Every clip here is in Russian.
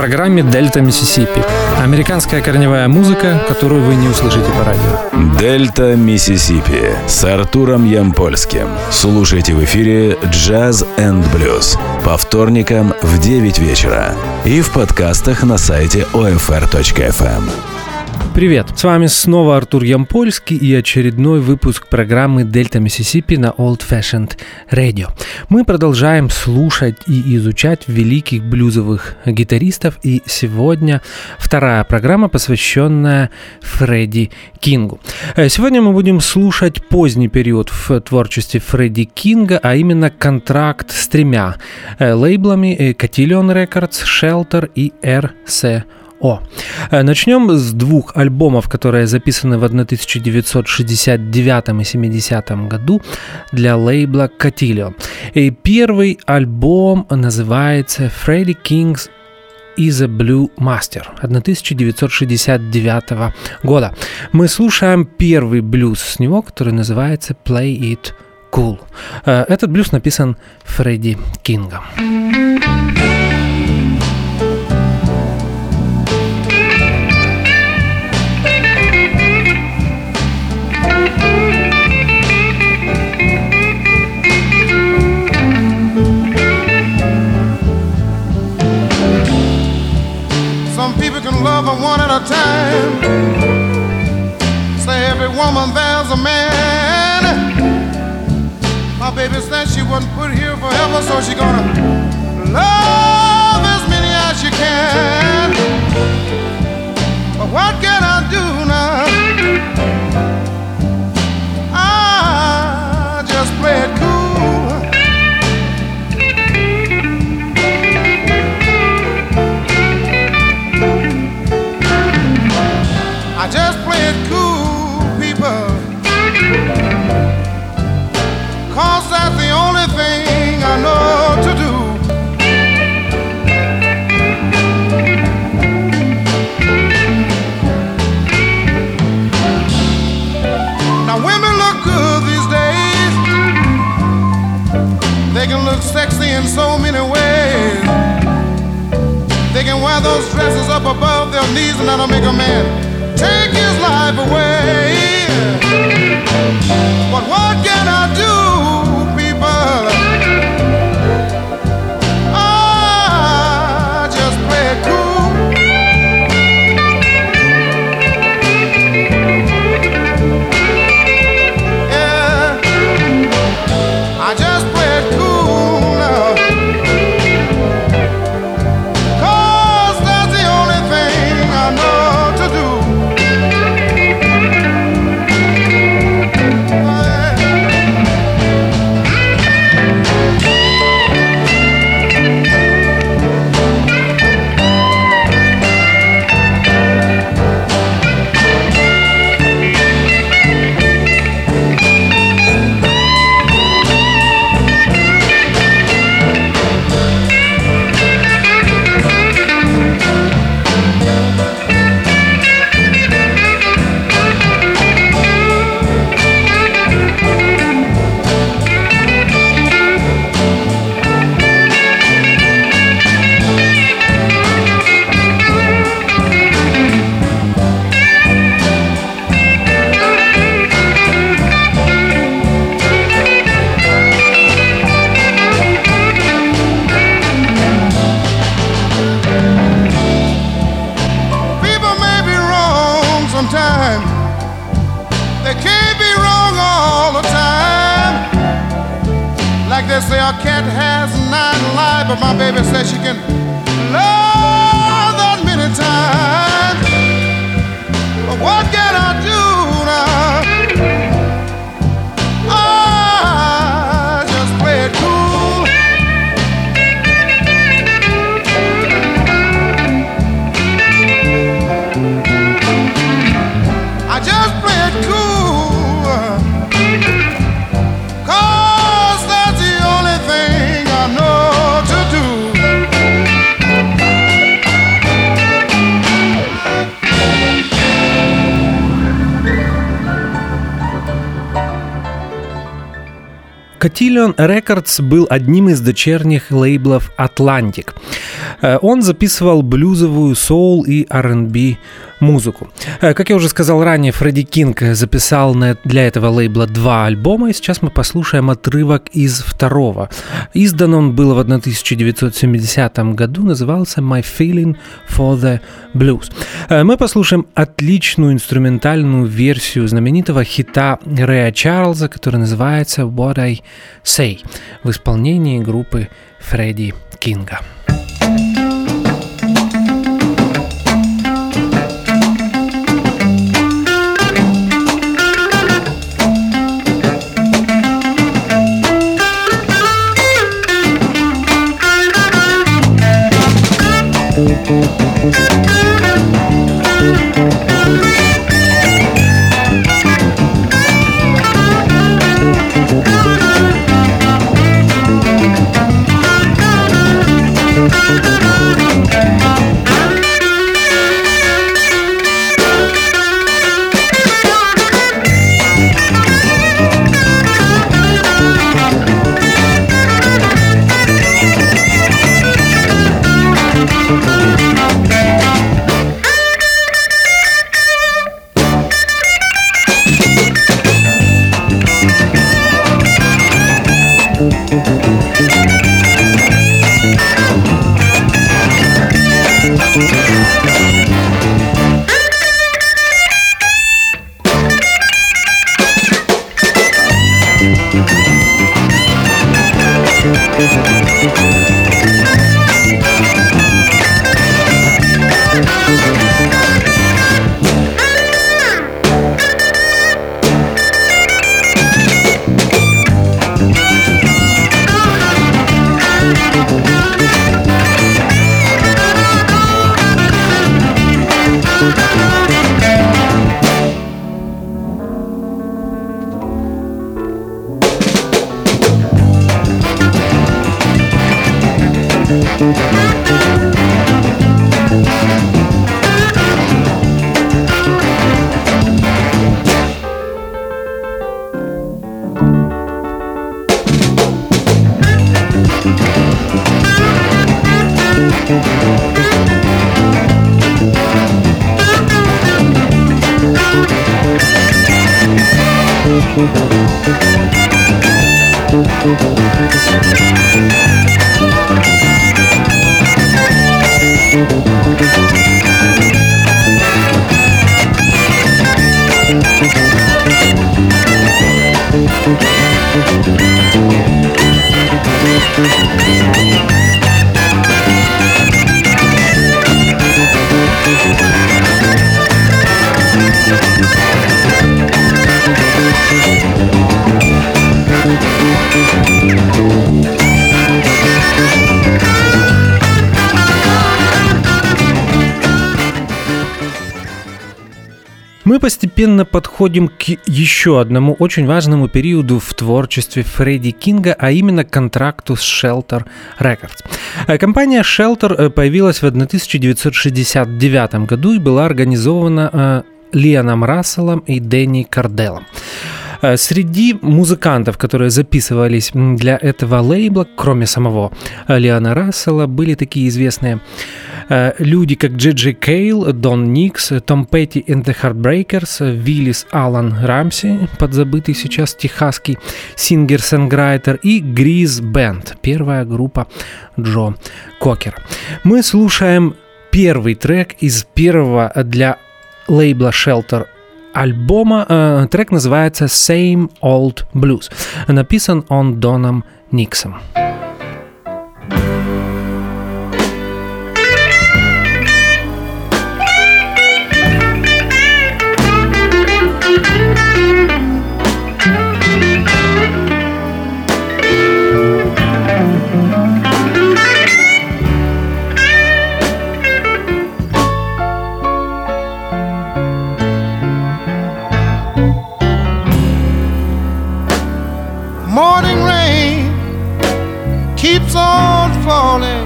программе «Дельта Миссисипи». Американская корневая музыка, которую вы не услышите по радио. «Дельта Миссисипи» с Артуром Ямпольским. Слушайте в эфире «Jazz and Blues» по вторникам в 9 вечера и в подкастах на сайте OFR.FM. Привет! С вами снова Артур Ямпольский и очередной выпуск программы «Дельта Миссисипи» на Old Fashioned Radio. Мы продолжаем слушать и изучать великих блюзовых гитаристов, и сегодня вторая программа, посвященная Фредди Кингу. Э, сегодня мы будем слушать поздний период в творчестве Фредди Кинга, а именно контракт с тремя э, лейблами э, Cotillion Records, Shelter и RCO. О, э, начнем с двух альбомов, которые записаны в 1969 и 70 году для лейбла Cotillion. И первый альбом называется Freddie King's is a Blue Master 1969 года. Мы слушаем первый блюз с него, который называется Play It Cool. Э, этот блюз написан Фредди Кингом. At a time. Say every woman there's a man. My baby said she wasn't put here forever, so she gonna love as many as she can. Cotillion Records был одним из дочерних лейблов Atlantic. Э, он записывал блюзовую, соул и R&B музыку. Э, как я уже сказал ранее, Фредди Кинг записал для этого лейбла два альбома, и сейчас мы послушаем отрывок из второго. Издан он был в 1970 году, назывался «My Feeling for the Blues». Э, мы послушаем отличную инструментальную версию знаменитого хита Рэя Чарльза, который называется «What I Say» в исполнении группы Фредди Кинга. Música Постепенно подходим к еще одному очень важному периоду в творчестве Фредди Кинга, а именно контракту с Shelter Records. Э, компания Shelter э, появилась в 1969 году и была организована э, Лианом Расселом и Дэнни Карделом. Среди музыкантов, которые записывались для этого лейбла, кроме самого Лиана Рассела, были такие известные люди, как Джи Джи Кейл, Дон Никс, Том Петти and the Heartbreakers, Виллис Алан Рамси, подзабытый сейчас техасский сингер-сенграйтер, и Гриз Бенд, первая группа Джо Кокер. Мы слушаем первый трек из первого для лейбла Shelter альбома. Э, трек называется Same Old Blues. Написан он Доном Никсом. falling.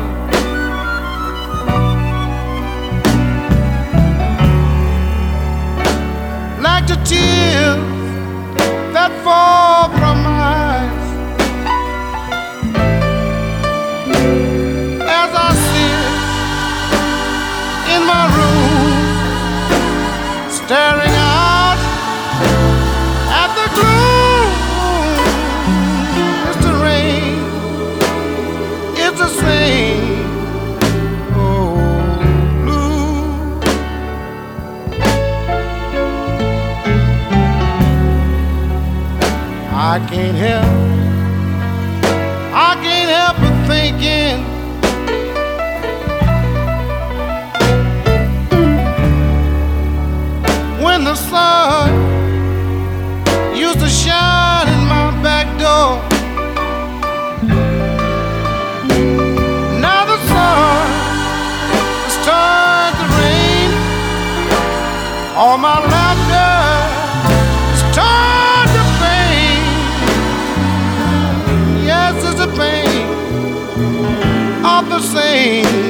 I can't help. I can't help but thinking. When the sun used to shine in my back door. Now the sun has turned to rain on my life. sing.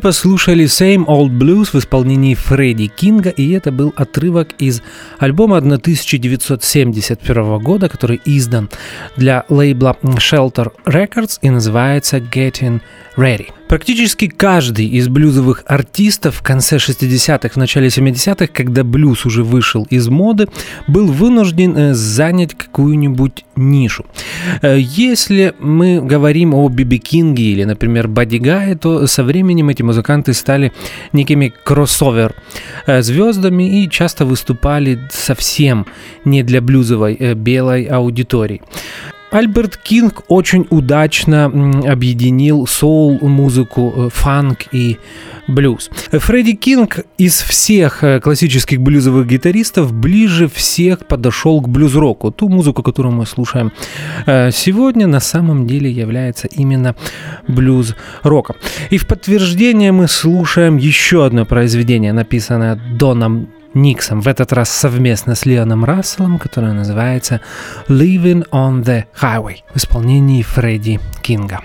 Послушали Same Old Blues в исполнении Фредди Кинга, и это был отрывок из альбома 1971 года, который издан для лейбла Shelter Records и называется Getting Ready. Практически каждый из блюзовых артистов в конце 60-х, в начале 70-х, когда блюз уже вышел из моды, был вынужден э, занять какую-нибудь нишу. Э, Если мы говорим о Биби Кинге или, например, Бадди Гае, то со временем эти музыканты стали некими кроссовер э, звездами и часто выступали совсем не для блюзовой белой аудитории. Альберт Кинг очень удачно объединил соул-музыку, э, фанк и блюз. Фредди Кинг из всех э, классических блюзовых гитаристов ближе всех подошел к блюз-року. Ту музыку, которую мы слушаем э, сегодня, на самом деле является именно блюз-роком. И в подтверждение мы слушаем еще одно произведение, написанное Доном Никсом, в этот раз совместно с Леоном Расселом, которое называется «Living on the Highway» в исполнении Фредди Кинга.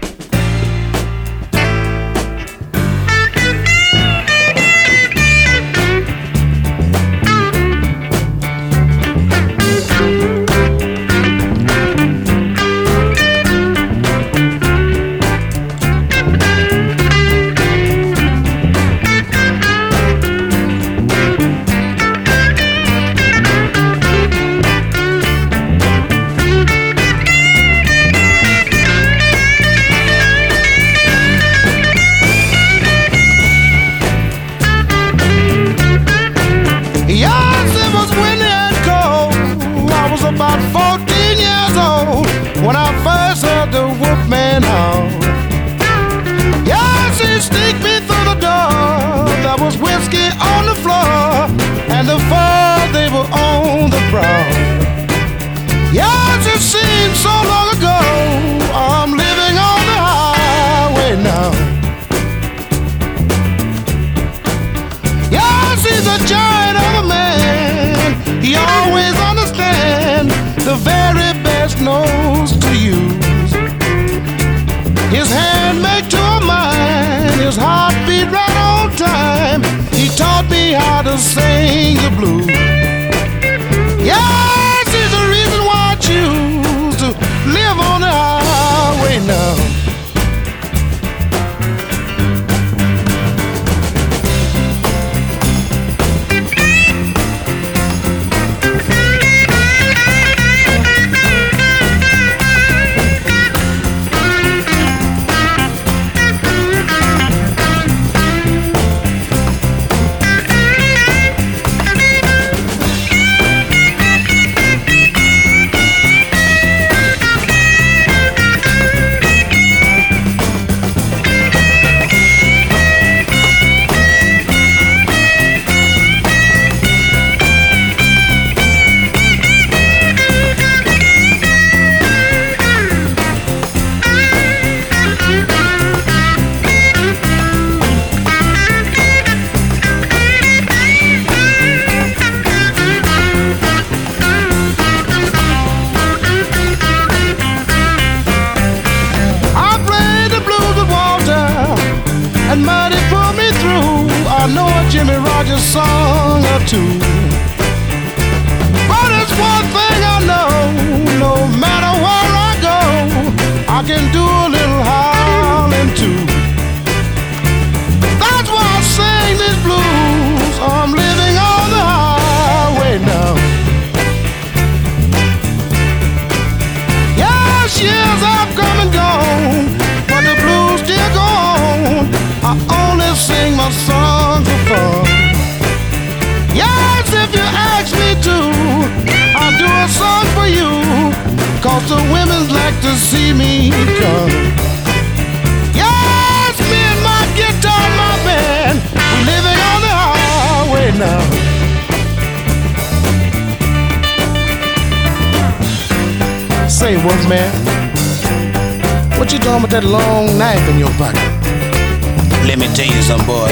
Let me tell you something, boy.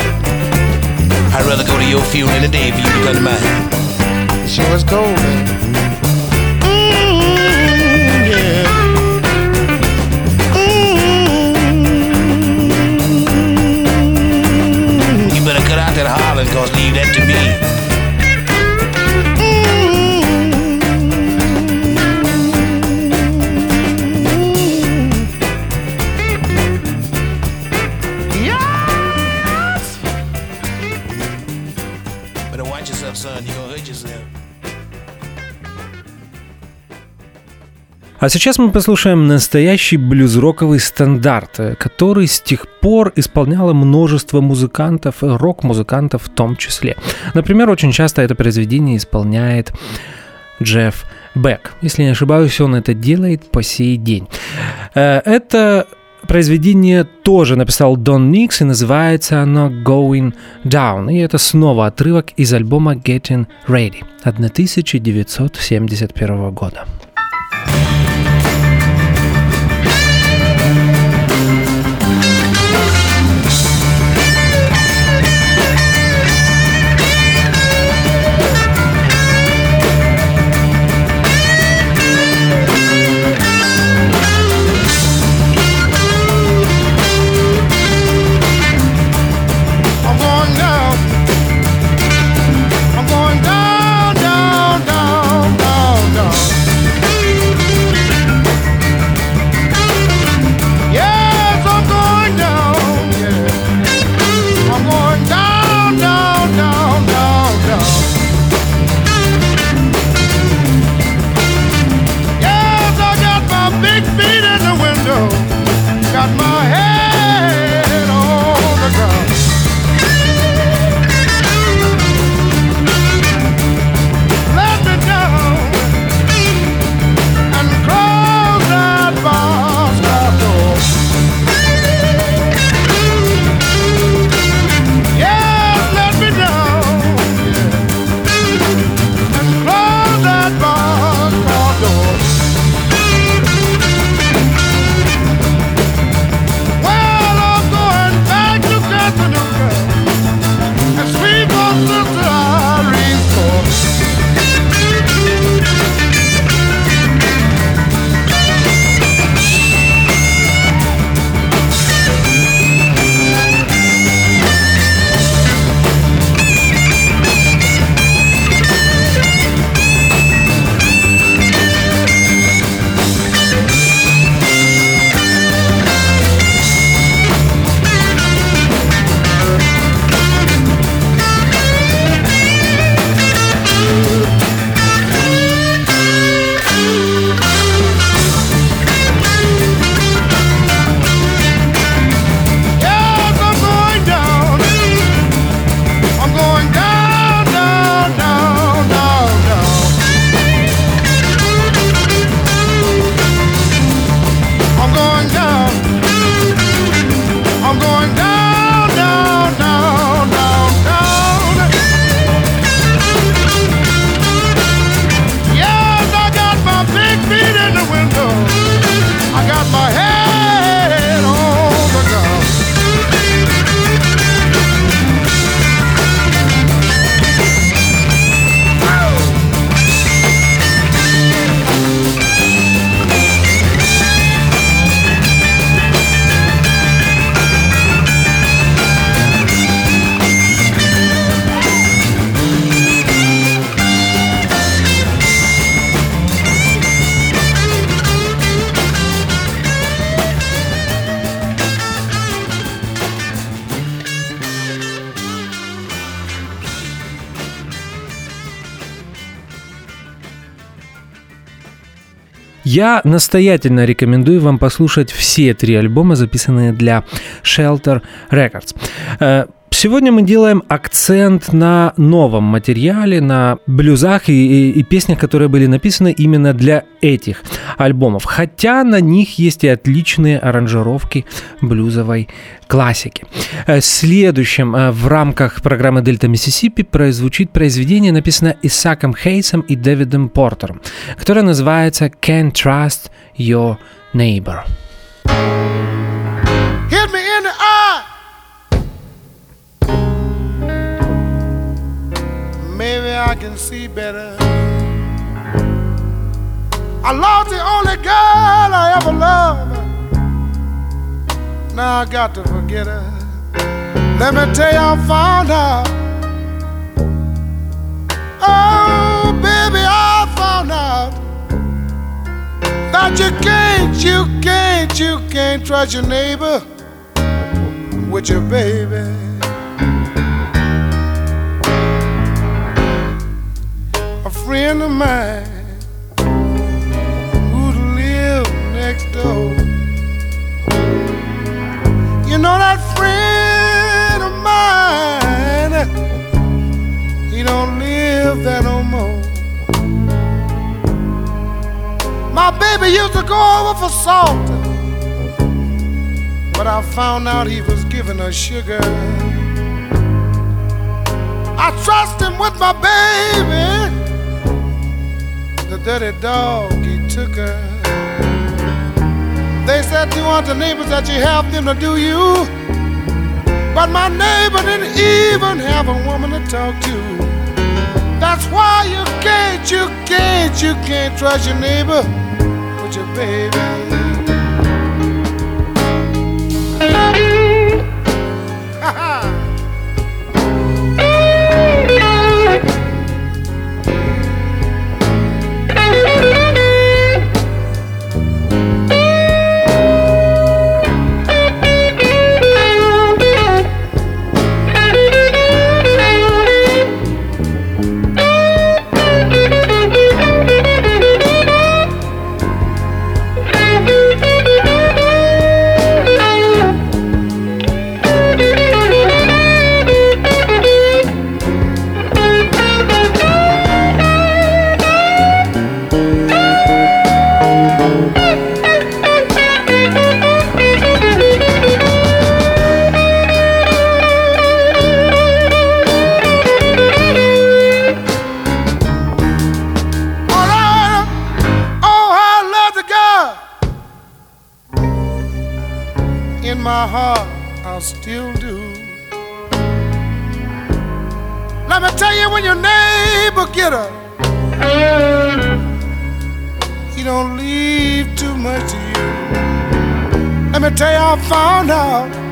I'd rather go to your funeral any day for you to come to mine. Sure is cold, man. Mm, yeah. Mm, You better cut out that hollering, cause leave that to me. А сейчас мы послушаем настоящий блюз-роковый стандарт, э, который с тех пор исполняло множество музыкантов, э, рок-музыкантов в том числе. Например, очень часто это произведение исполняет Джефф Бек. Если не ошибаюсь, он это делает по сей день. Э, Это произведение тоже написал Дон Никс, и называется оно Going Down. И это снова отрывок из альбома Getting Ready 1971 года. Я настоятельно рекомендую вам послушать все три альбома, записанные для Shelter Records. Сегодня мы делаем акцент на новом материале, на блюзах и, и, и песнях, которые были написаны именно для этих альбомов. Хотя на них есть и отличные аранжировки блюзовой классики. Э, следующим э, в рамках программы «Дельта Миссисипи» прозвучит произведение, написанное Исаком Хейсом и Дэвидом Портером, которое называется «Can't Trust Your Neighbor». I can see better. I lost the only girl I ever loved. Now I got to forget her. Let me tell you, I found out. Oh, baby, I found out that you can't, you can't, you can't trust your neighbor with your baby. Friend of mine who live next door. You know that friend of mine, he don't live there no more. My baby used to go over for salt, but I found out he was giving her sugar. I trust him with my baby. The dirty dog, he took her. They said to the neighbors that you have them to do you. But my neighbor didn't even have a woman to talk to. That's why you can't, you can't, you can't trust your neighbor with your baby. Found out.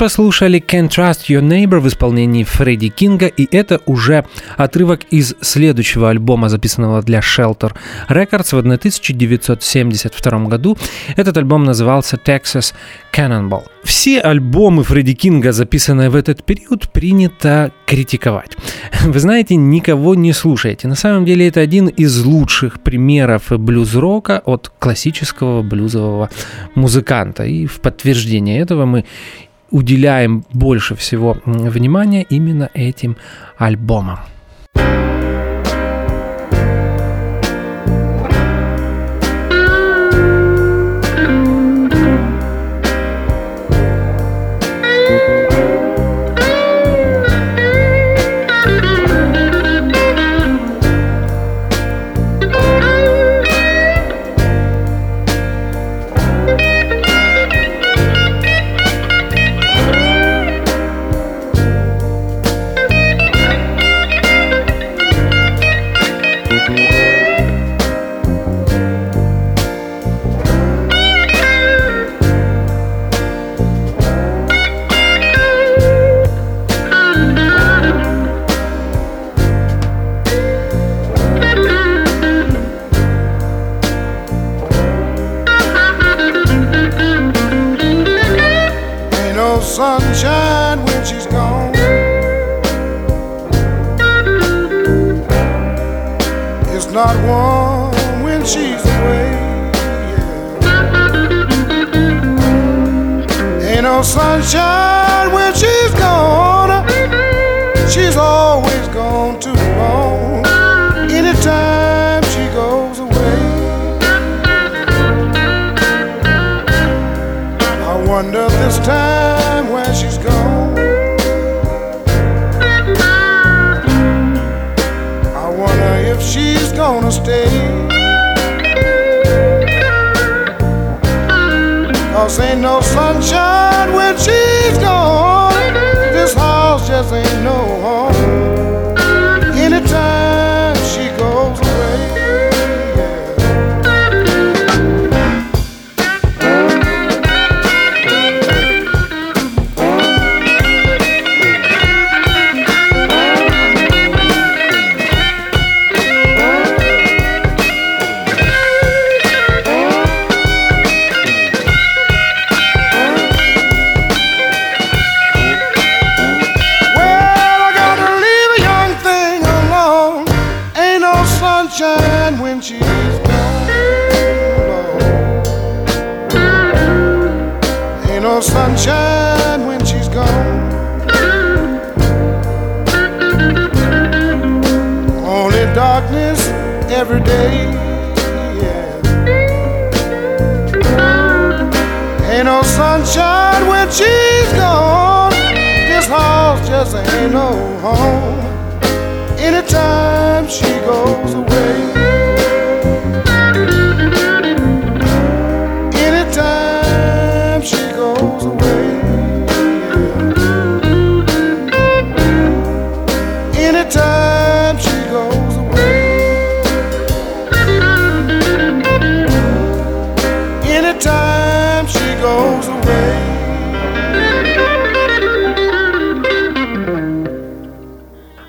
Послушали Can't Trust Your Neighbor в исполнении Фредди Кинга, и это уже отрывок из следующего альбома, записанного для Shelter Records в 1972 году. Этот альбом назывался Texas Cannonball. Все альбомы Фредди Кинга, записанные в этот период, принято критиковать. Вы знаете, никого не слушаете. На самом деле это один из лучших примеров блюз-рока от классического блюзового музыканта. И в подтверждение этого мы уделяем больше всего внимания именно этим альбомам. no sunshine when she's gone. She's always gone too long. Anytime she goes away, I wonder this time where she's gone. I wonder if she's gonna stay. Cause ain't no sunshine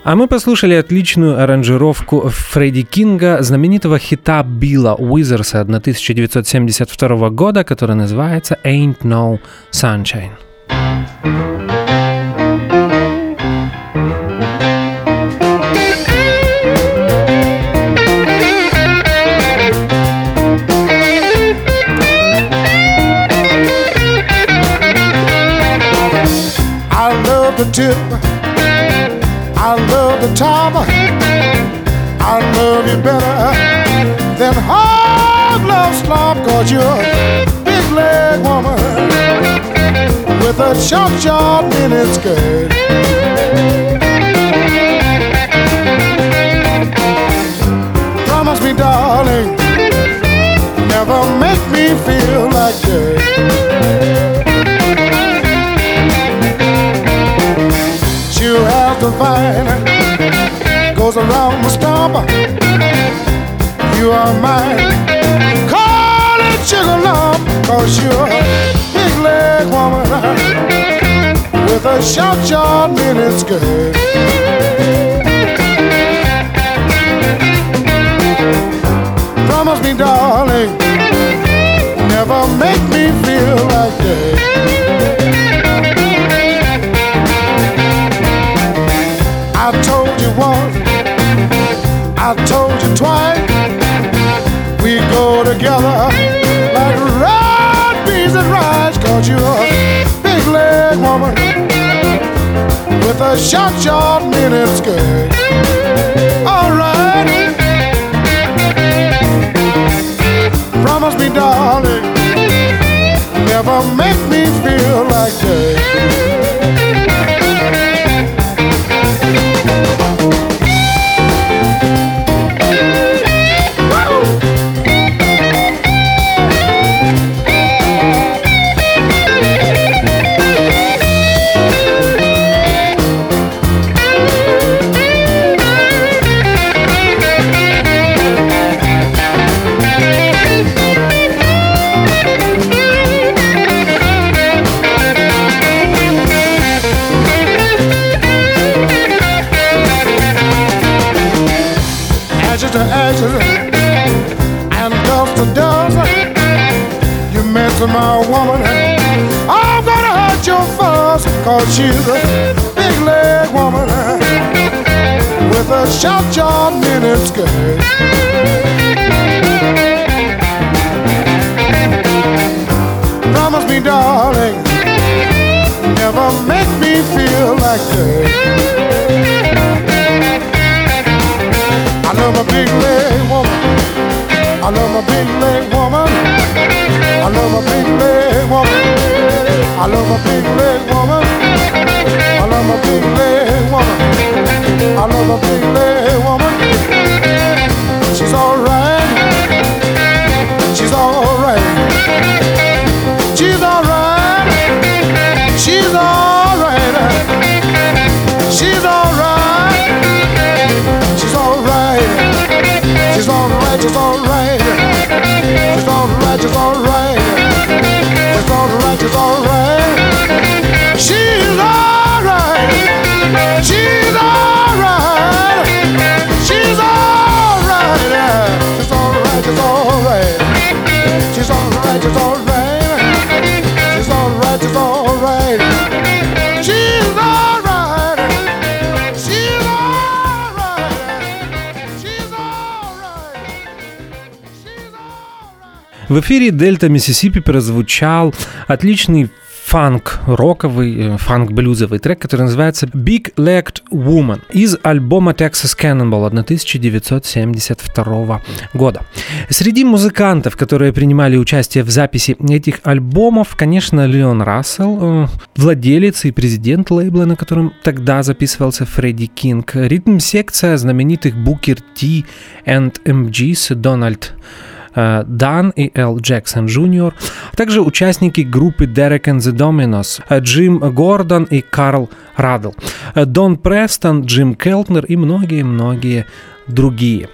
А мы послушали отличную аранжировку Фредди Кинга знаменитого хита Билла Уизерса 1972 года, который называется «Ain't No Sunshine». tip I love the top. I love you better than hard love slop. Cause you're a big leg woman with a short, short mini skirt. Promise me, darling, never make me feel like dirt. you have to find goes around the stump. You are mine. Call it sugar lump, cause you're a big leg woman with a short, short skirt. Promise me, darling, never make me feel like that. I told I told you twice. We go together like red beans and rice, cause you're a big leg woman with a short, short minute skirt. Alright. Promise me, darling, never make me feel like that. She's a big leg woman with a short, short minute skirt. Promise me, darling, never make me feel like that. I love a big leg woman. I love a big leg woman. I love a big leg woman. I love a big leg woman. I love a big leg woman. I love a big leg woman. She's alright. She's alright. В эфире Дельта Миссисипи прозвучал отличный фанк-роковый, э, фанк-блюзовый трек, который называется Big Legged Woman из альбома Texas Cannonball 1972 года. Среди музыкантов, которые принимали участие в записи этих альбомов, конечно, Леон Рассел, э, владелец и президент лейбла, на котором тогда записывался Фредди Кинг, ритм-секция знаменитых Букер Ти and MGs Дональд Дан и Эл Джексон Junior, а также участники группы Derek and the Dominos, э, Джим Гордон и Карл Радл, э, Дон Престон, Джим Келтнер и многие-многие другие.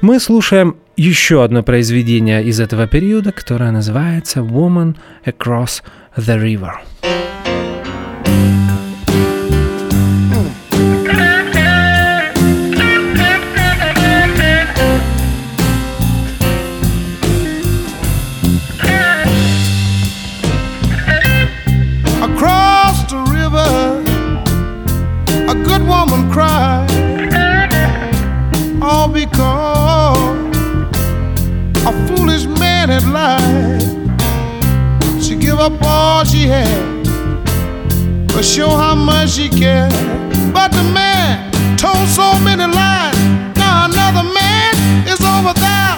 Мы слушаем еще одно произведение из этого периода, которое называется Woman Across the River. across woman cried, all because a foolish man had lied. She give up all she had, but show how much she cared. But the man told so many lies. Now another man is over there.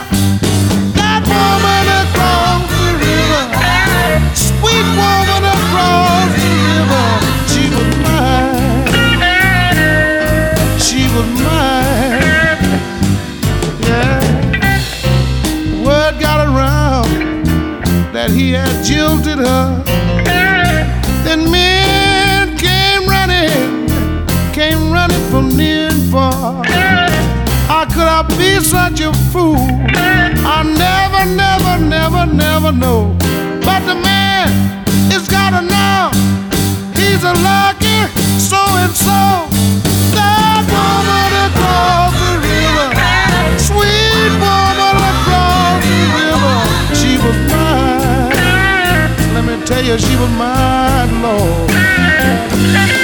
That woman across the river. Sweet woman across he had jilted her. Then men came running, came running from near and far. How could I be such a fool? I never, never, never, never know. But the man is gotta know he's a lucky so and so. That woman across the river, sweet woman tell you, she was mine, Lord.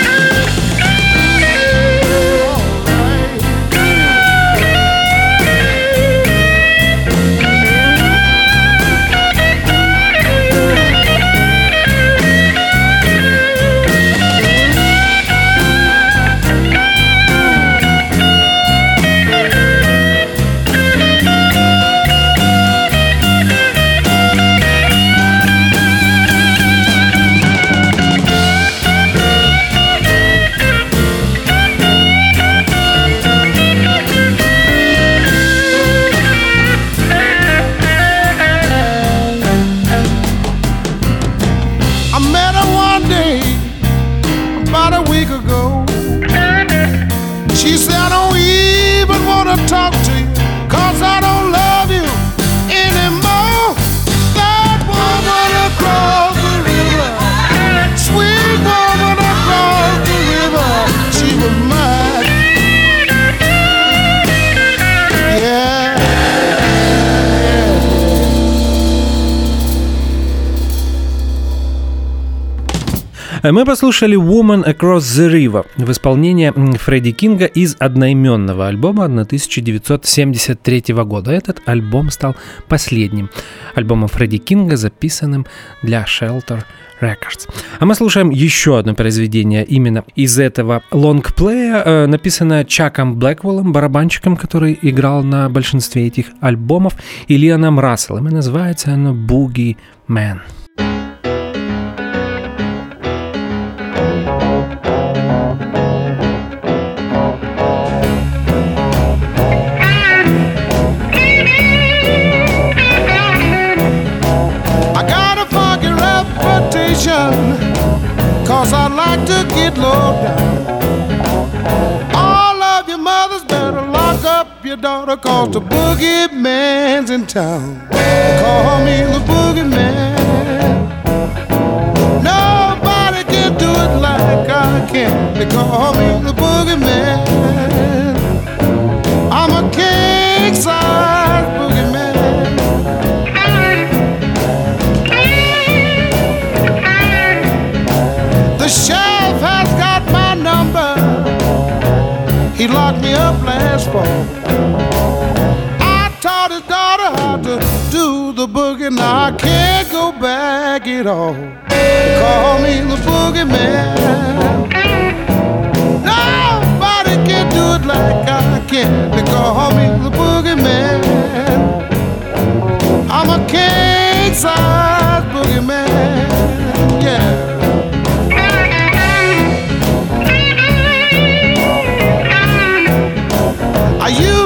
Мы послушали Woman Across the River в исполнении Фредди Кинга из одноименного альбома 1973 года. Этот альбом стал последним альбомом Фредди Кинга, записанным для Shelter Records. А мы слушаем еще одно произведение именно из этого лонгплея, э, написанное Чаком Блэквеллом, барабанщиком, который играл на большинстве этих альбомов, и Лианом Расселом. И называется оно «Boogie Man». Get low down. All of your mothers better lock up your daughter, cause the boogie man's in town. Call me the boogie man. Nobody can do it like I can. They call me the boogie last fall. I taught his daughter how to do the boogie. Now I can't go back at all. They call me the boogie man. Nobody can do it like I can. They call me the boogie man. I'm a king size boogie man. Yeah.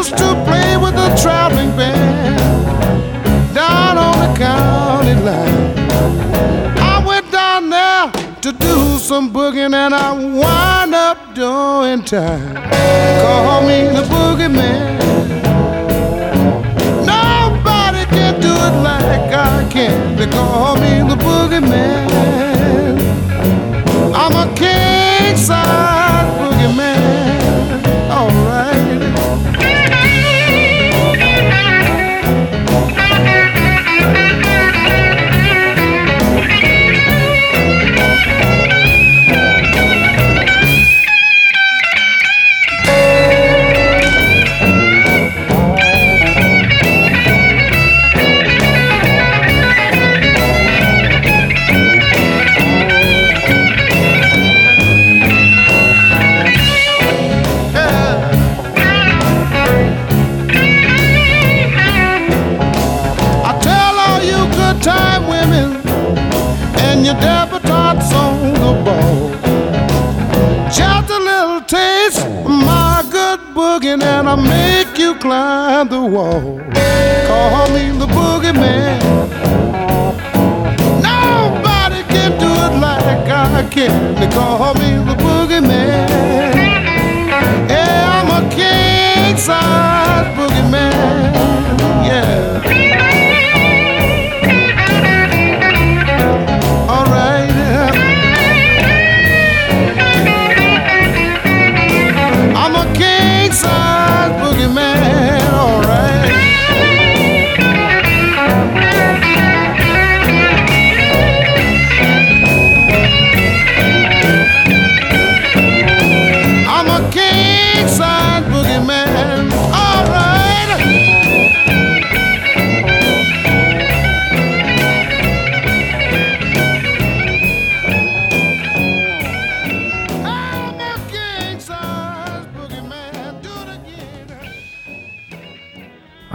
Used to play with a traveling band down on the county line. I went down there to do some booging and I wind up doing time. Call me the boogie man. Nobody can do it like I can. They call me the boogie man. I'm a king size and I'll make you climb the wall. Call me the boogeyman. Nobody can do it like I can. They call me the boogeyman. Yeah, I'm a king size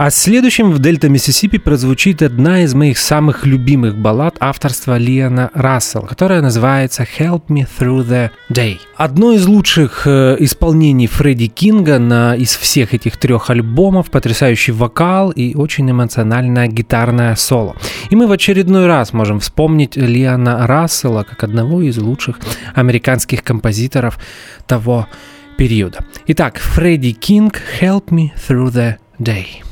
А следующим в Дельта Миссисипи прозвучит одна из моих самых любимых баллад авторства Лиана Рассел, которая называется «Help Me Through the Day». Одно из лучших э, исполнений Фредди Кинга на, из всех этих трех альбомов, потрясающий вокал и очень эмоциональное гитарное соло. И мы в очередной раз можем вспомнить Лиана Рассела как одного из лучших американских композиторов того периода. Итак, Фредди Кинг «Help Me Through the Day».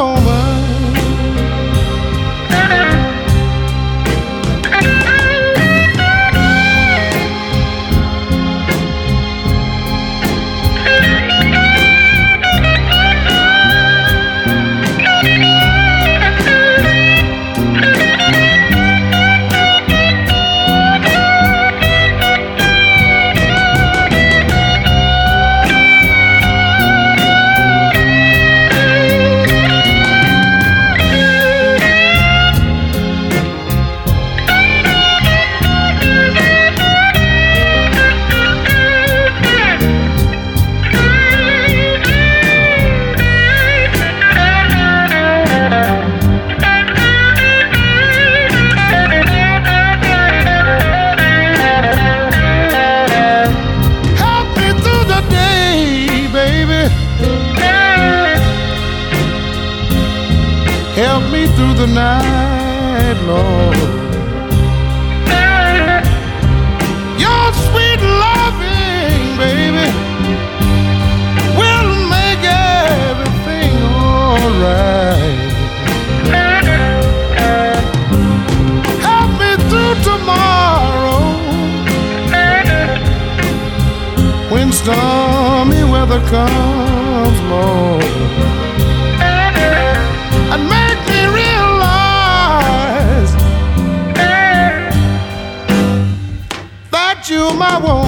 Oh.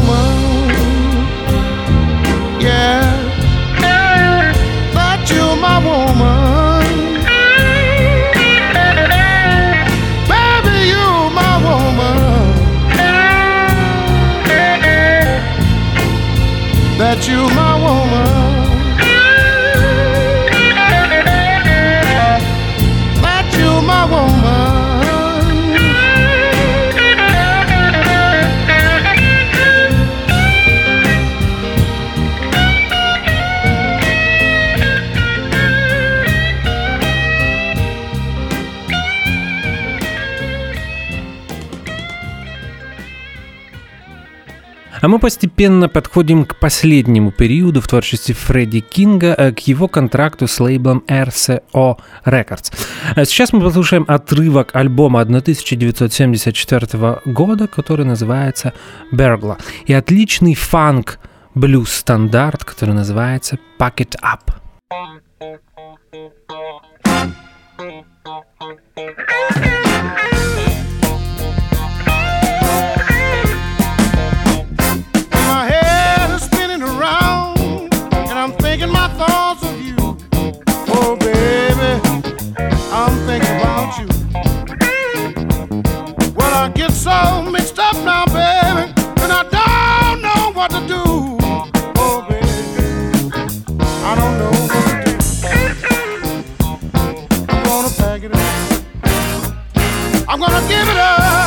woman. Yeah. А мы постепенно подходим к последнему периоду в творчестве Фредди Кинга, э, к его контракту с лейблом RCO Records. Э, сейчас мы послушаем отрывок альбома 1974 года, который называется «Bergla», и отличный фанк блюз-стандарт, который называется «Pack It Up». Thank you. mixed up now, baby, and I don't know what to do. Oh, baby, I don't know what to do. I'm gonna pack it. I'm gonna give it up.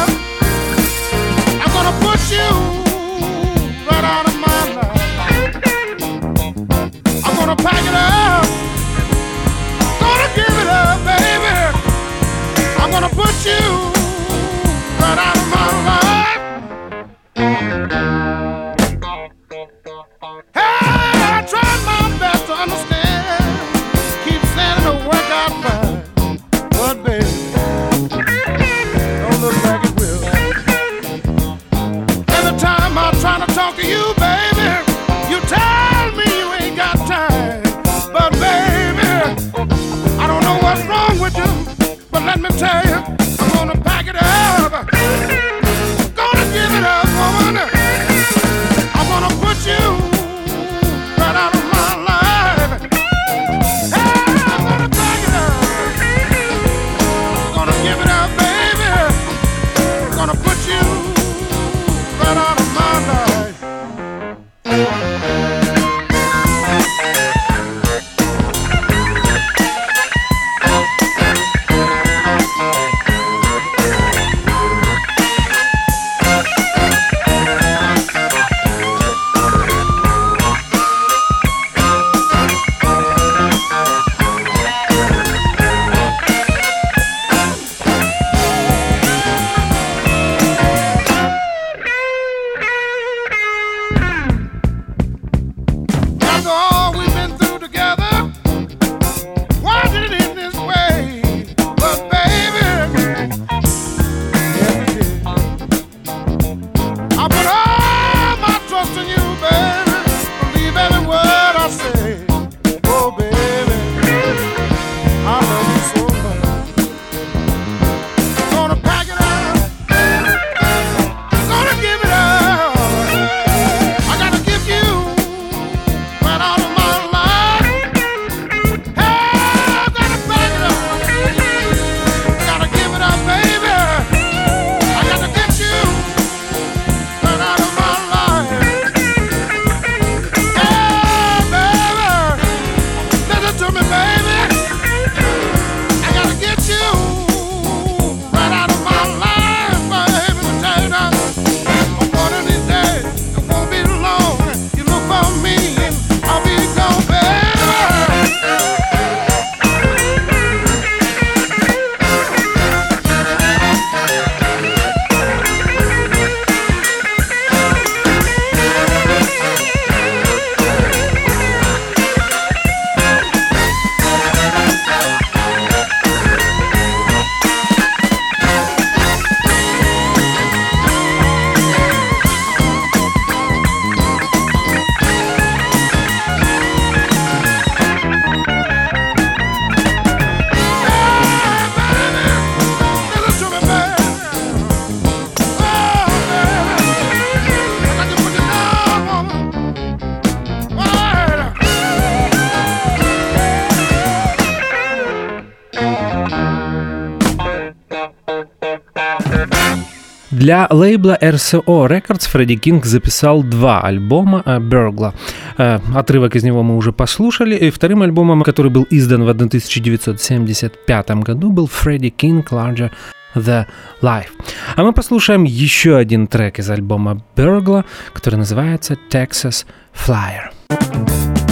Для лейбла RCO Records Фредди Кинг записал два альбома Burgla. Э, отрывок из него мы уже послушали. И вторым альбомом, который был издан в 1975 году, был Фредди Кинг Larger The Life. А мы послушаем еще один трек из альбома Burgla, который называется Texas Flyer. Chrissy,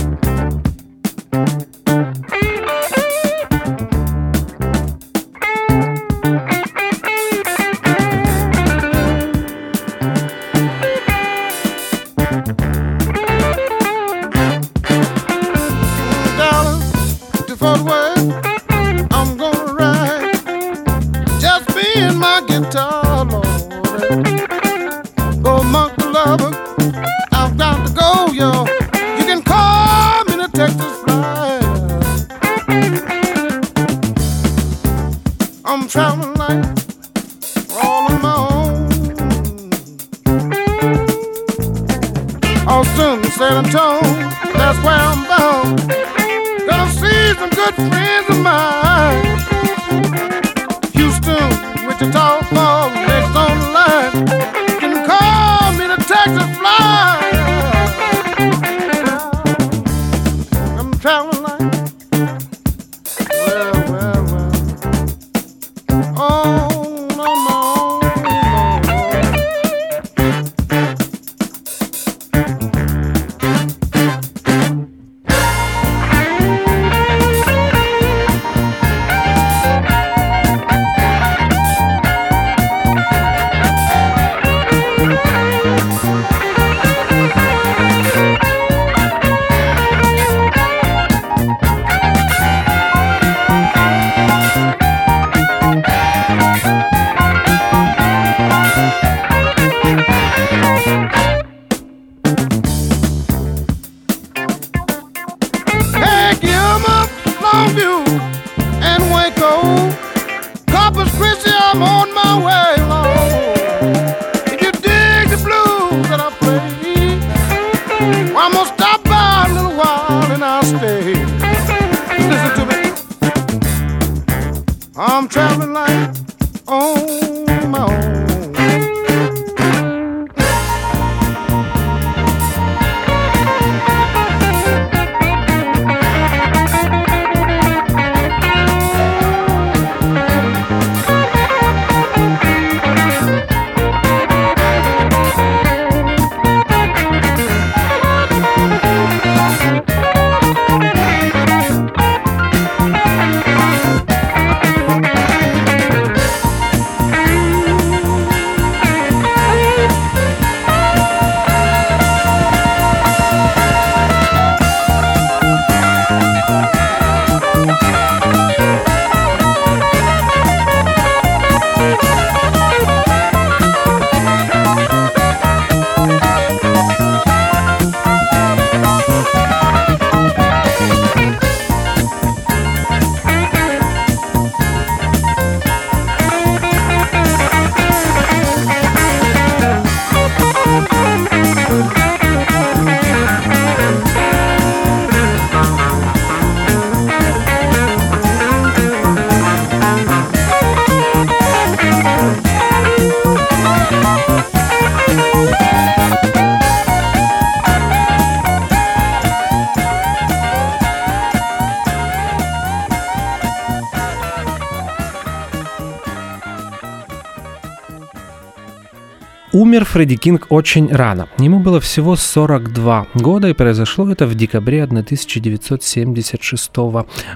Умер Фредди Кинг очень рано. Ему было всего 42 года, и произошло это в декабре 1976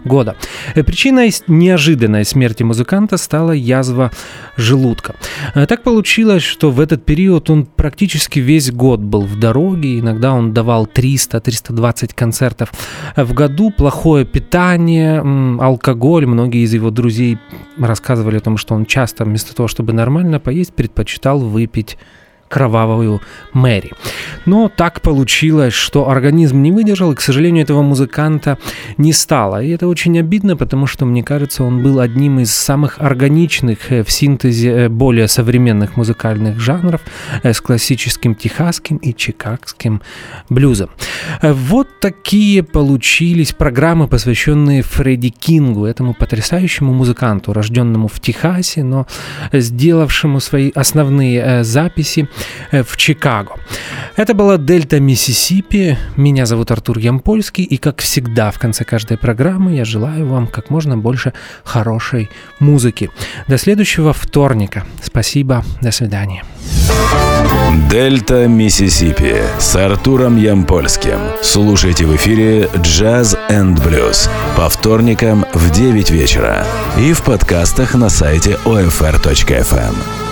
года. Э, причиной неожиданной смерти музыканта стала язва желудка. Э, так получилось, что в этот период он практически весь год был в дороге, иногда он давал 300-320 концертов в году, плохое питание, алкоголь. Многие из его друзей рассказывали о том, что он часто вместо того, чтобы нормально поесть, предпочитал выпить кровавую Мэри. Но так получилось, что организм не выдержал, и, к сожалению, этого музыканта не стало. И это очень обидно, потому что, мне кажется, он был одним из самых органичных э, в синтезе э, более современных музыкальных жанров э, с классическим техасским и чикагским блюзом. Вот такие получились программы, посвященные Фредди Кингу, этому потрясающему музыканту, рожденному в Техасе, но сделавшему свои основные записи в Чикаго. Это была Дельта Миссисипи. Меня зовут Артур Ямпольский. И, как всегда, в конце каждой программы я желаю вам как можно больше хорошей музыки. До следующего вторника. Спасибо. До свидания. Дельта Миссисипи с Артуром Ямпольским. Слушайте в эфире Jazz and Blues по вторникам в 9 вечера и в подкастах на сайте OFR.FM.